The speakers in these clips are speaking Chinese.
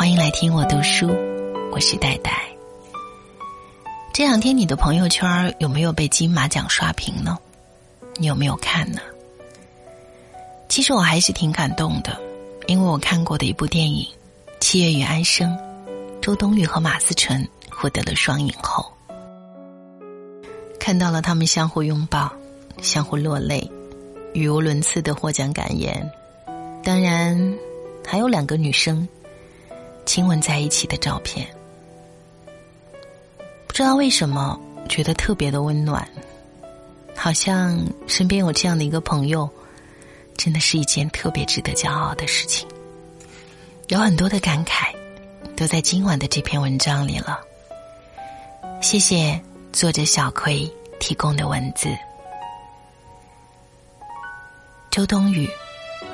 欢迎来听我读书，我是戴戴。这两天你的朋友圈有没有被金马奖刷屏呢？你有没有看呢？其实我还是挺感动的，因为我看过的一部电影《七月与安生》，周冬雨和马思纯获得了双影后，看到了他们相互拥抱、相互落泪、语无伦次的获奖感言，当然还有两个女生。亲吻在一起的照片，不知道为什么觉得特别的温暖，好像身边有这样的一个朋友，真的是一件特别值得骄傲的事情。有很多的感慨，都在今晚的这篇文章里了。谢谢作者小葵提供的文字。周冬雨、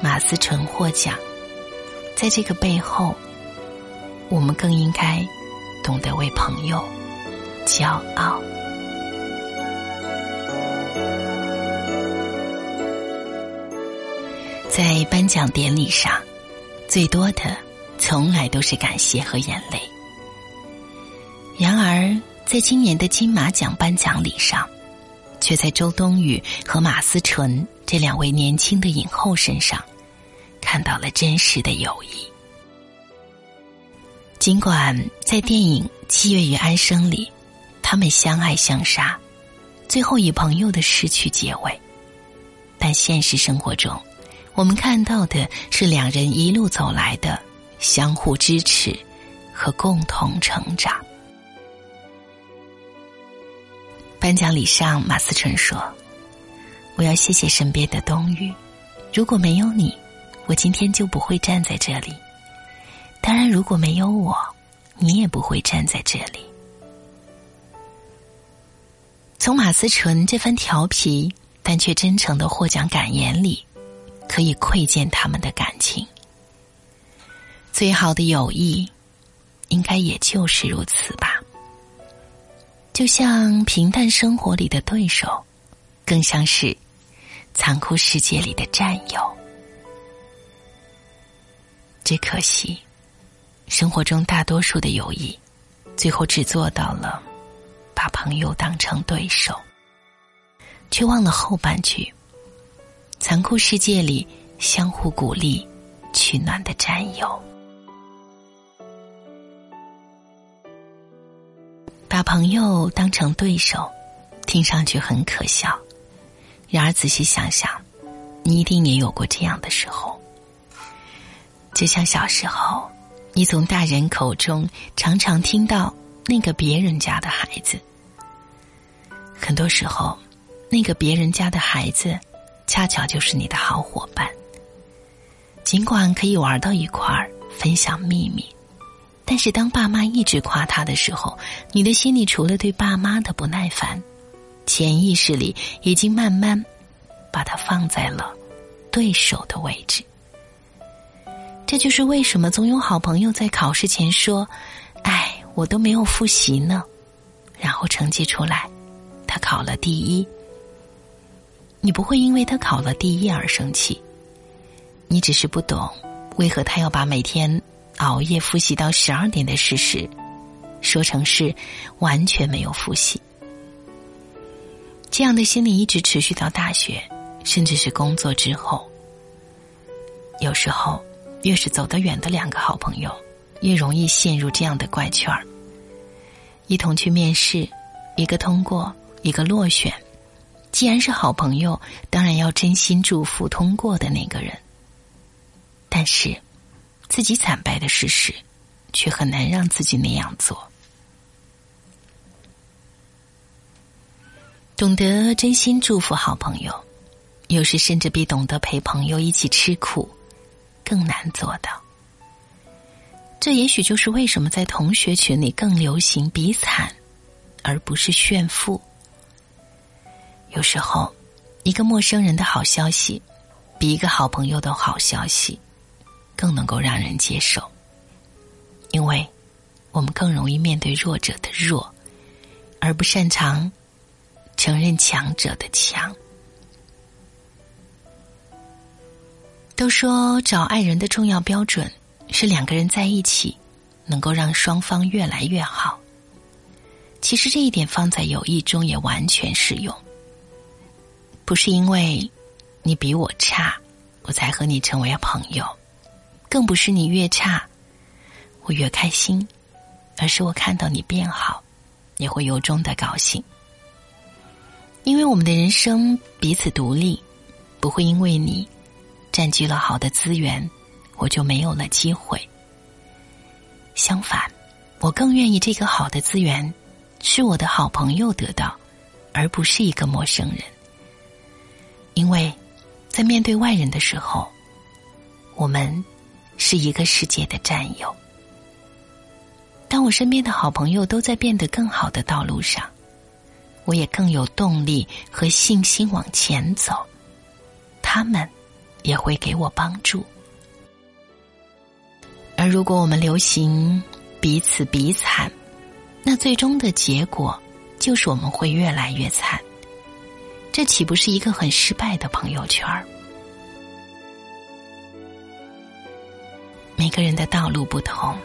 马思纯获奖，在这个背后。我们更应该懂得为朋友骄傲。在颁奖典礼上，最多的从来都是感谢和眼泪。然而，在今年的金马奖颁奖礼上，却在周冬雨和马思纯这两位年轻的影后身上，看到了真实的友谊。尽管在电影《七月与安生》里，他们相爱相杀，最后以朋友的失去结尾，但现实生活中，我们看到的是两人一路走来的相互支持和共同成长。颁奖礼上，马思纯说：“我要谢谢身边的冬雨，如果没有你，我今天就不会站在这里。”当然，如果没有我，你也不会站在这里。从马思纯这番调皮但却真诚的获奖感言里，可以窥见他们的感情。最好的友谊，应该也就是如此吧。就像平淡生活里的对手，更像是残酷世界里的战友。只可惜。生活中大多数的友谊，最后只做到了把朋友当成对手，却忘了后半句：残酷世界里相互鼓励、取暖的战友。把朋友当成对手，听上去很可笑。然而仔细想想，你一定也有过这样的时候，就像小时候。你从大人口中常常听到那个别人家的孩子，很多时候，那个别人家的孩子，恰巧就是你的好伙伴。尽管可以玩到一块儿，分享秘密，但是当爸妈一直夸他的时候，你的心里除了对爸妈的不耐烦，潜意识里已经慢慢把他放在了对手的位置。这就是为什么总有好朋友在考试前说：“哎，我都没有复习呢。”然后成绩出来，他考了第一。你不会因为他考了第一而生气，你只是不懂为何他要把每天熬夜复习到十二点的事实说成是完全没有复习。这样的心理一直持续到大学，甚至是工作之后。有时候。越是走得远的两个好朋友，越容易陷入这样的怪圈儿。一同去面试，一个通过，一个落选。既然是好朋友，当然要真心祝福通过的那个人。但是，自己惨败的事实，却很难让自己那样做。懂得真心祝福好朋友，有时甚至比懂得陪朋友一起吃苦。更难做到，这也许就是为什么在同学群里更流行比惨，而不是炫富。有时候，一个陌生人的好消息，比一个好朋友的好消息，更能够让人接受，因为我们更容易面对弱者的弱，而不擅长承认强者的强。都说找爱人的重要标准是两个人在一起能够让双方越来越好。其实这一点放在友谊中也完全适用。不是因为你比我差，我才和你成为朋友；更不是你越差，我越开心，而是我看到你变好，也会由衷的高兴。因为我们的人生彼此独立，不会因为你占据了好的资源，我就没有了机会。相反，我更愿意这个好的资源是我的好朋友得到，而不是一个陌生人。因为，在面对外人的时候，我们是一个世界的战友。当我身边的好朋友都在变得更好的道路上。我也更有动力和信心往前走，他们也会给我帮助。而如果我们流行彼此比惨，那最终的结果就是我们会越来越惨。这岂不是一个很失败的朋友圈？每个人的道路不同，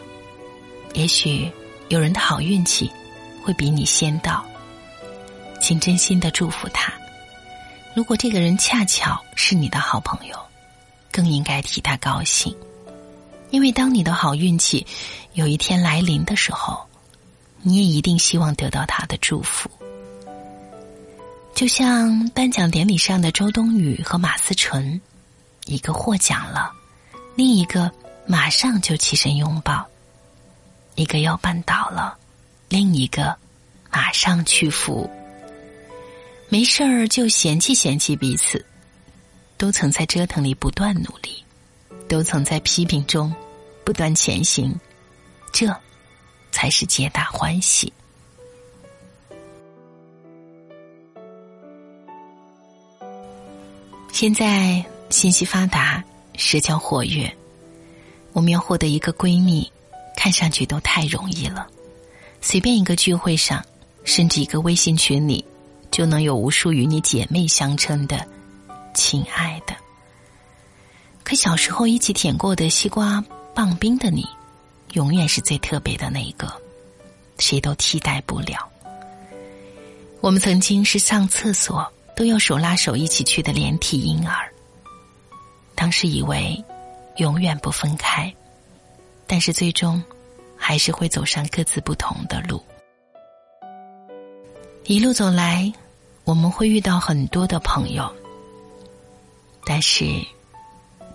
也许有人的好运气会比你先到。请真心的祝福他。如果这个人恰巧是你的好朋友，更应该替他高兴，因为当你的好运气有一天来临的时候，你也一定希望得到他的祝福。就像颁奖典礼上的周冬雨和马思纯，一个获奖了，另一个马上就起身拥抱；一个要绊倒了，另一个马上屈服。没事儿就嫌弃嫌弃彼此，都曾在折腾里不断努力，都曾在批评中不断前行，这才是皆大欢喜。现在信息发达，社交活跃，我们要获得一个闺蜜，看上去都太容易了。随便一个聚会上，甚至一个微信群里。就能有无数与你姐妹相称的亲爱的。可小时候一起舔过的西瓜棒冰的你，永远是最特别的那一个，谁都替代不了。我们曾经是上厕所都要手拉手一起去的连体婴儿，当时以为永远不分开，但是最终还是会走上各自不同的路。一路走来。我们会遇到很多的朋友，但是，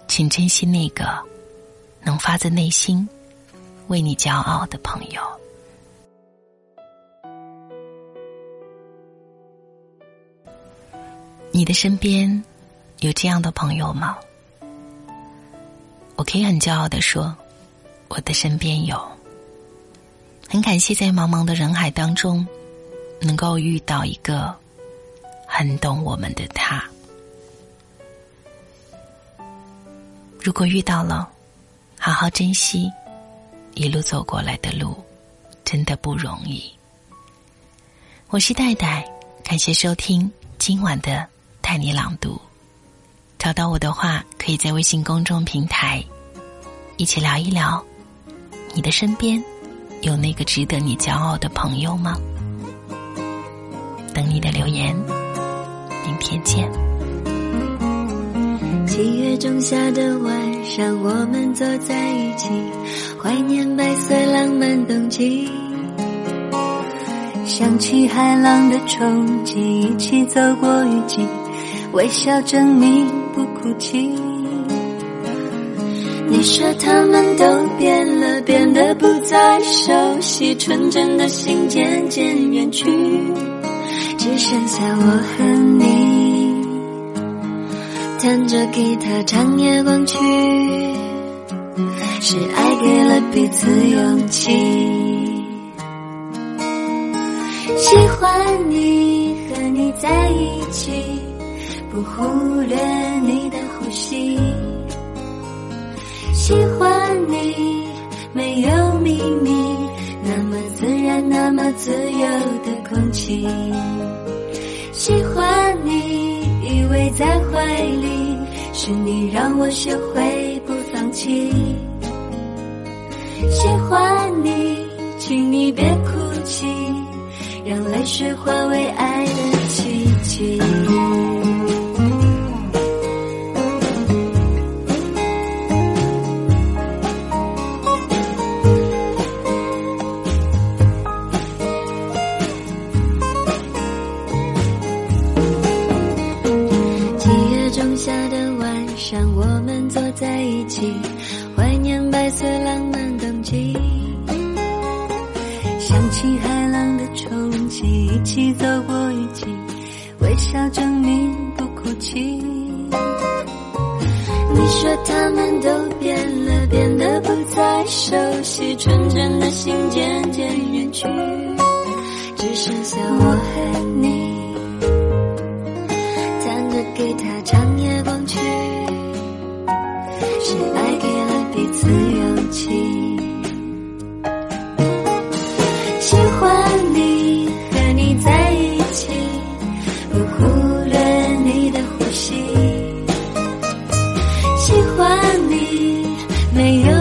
请珍惜那个能发自内心为你骄傲的朋友。你的身边有这样的朋友吗？我可以很骄傲的说，我的身边有。很感谢在茫茫的人海当中，能够遇到一个。很懂我们的他，如果遇到了，好好珍惜，一路走过来的路，真的不容易。我是戴戴，感谢收听今晚的带你朗读。找到我的话，可以在微信公众平台一起聊一聊，你的身边有那个值得你骄傲的朋友吗？等你的留言。明天见。七月仲夏的晚上，我们坐在一起，怀念白色浪漫冬季。想起海浪的冲击，一起走过雨季，微笑证明不哭泣。你说他们都变了，变得不再熟悉，纯真的心渐渐远去。只剩下我和你，弹着吉他唱夜光曲，是爱给了彼此勇气。喜欢你和你在一起，不忽略你的呼吸。喜欢你没有秘密，那么自然，那么自由的空气。喜欢你，依偎在怀里，是你让我学会不放弃。喜欢你，请你别哭泣，让泪水化为爱晚上，我们坐在一起，怀念白色浪漫冬季。想起海浪的冲击，一起走过雨季，微笑证明不哭泣。你说他们都变了，变得不再熟悉，纯真的心渐渐远去，只剩下我和你。喜欢你，没有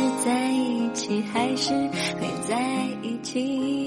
是在一起，还是会在一起。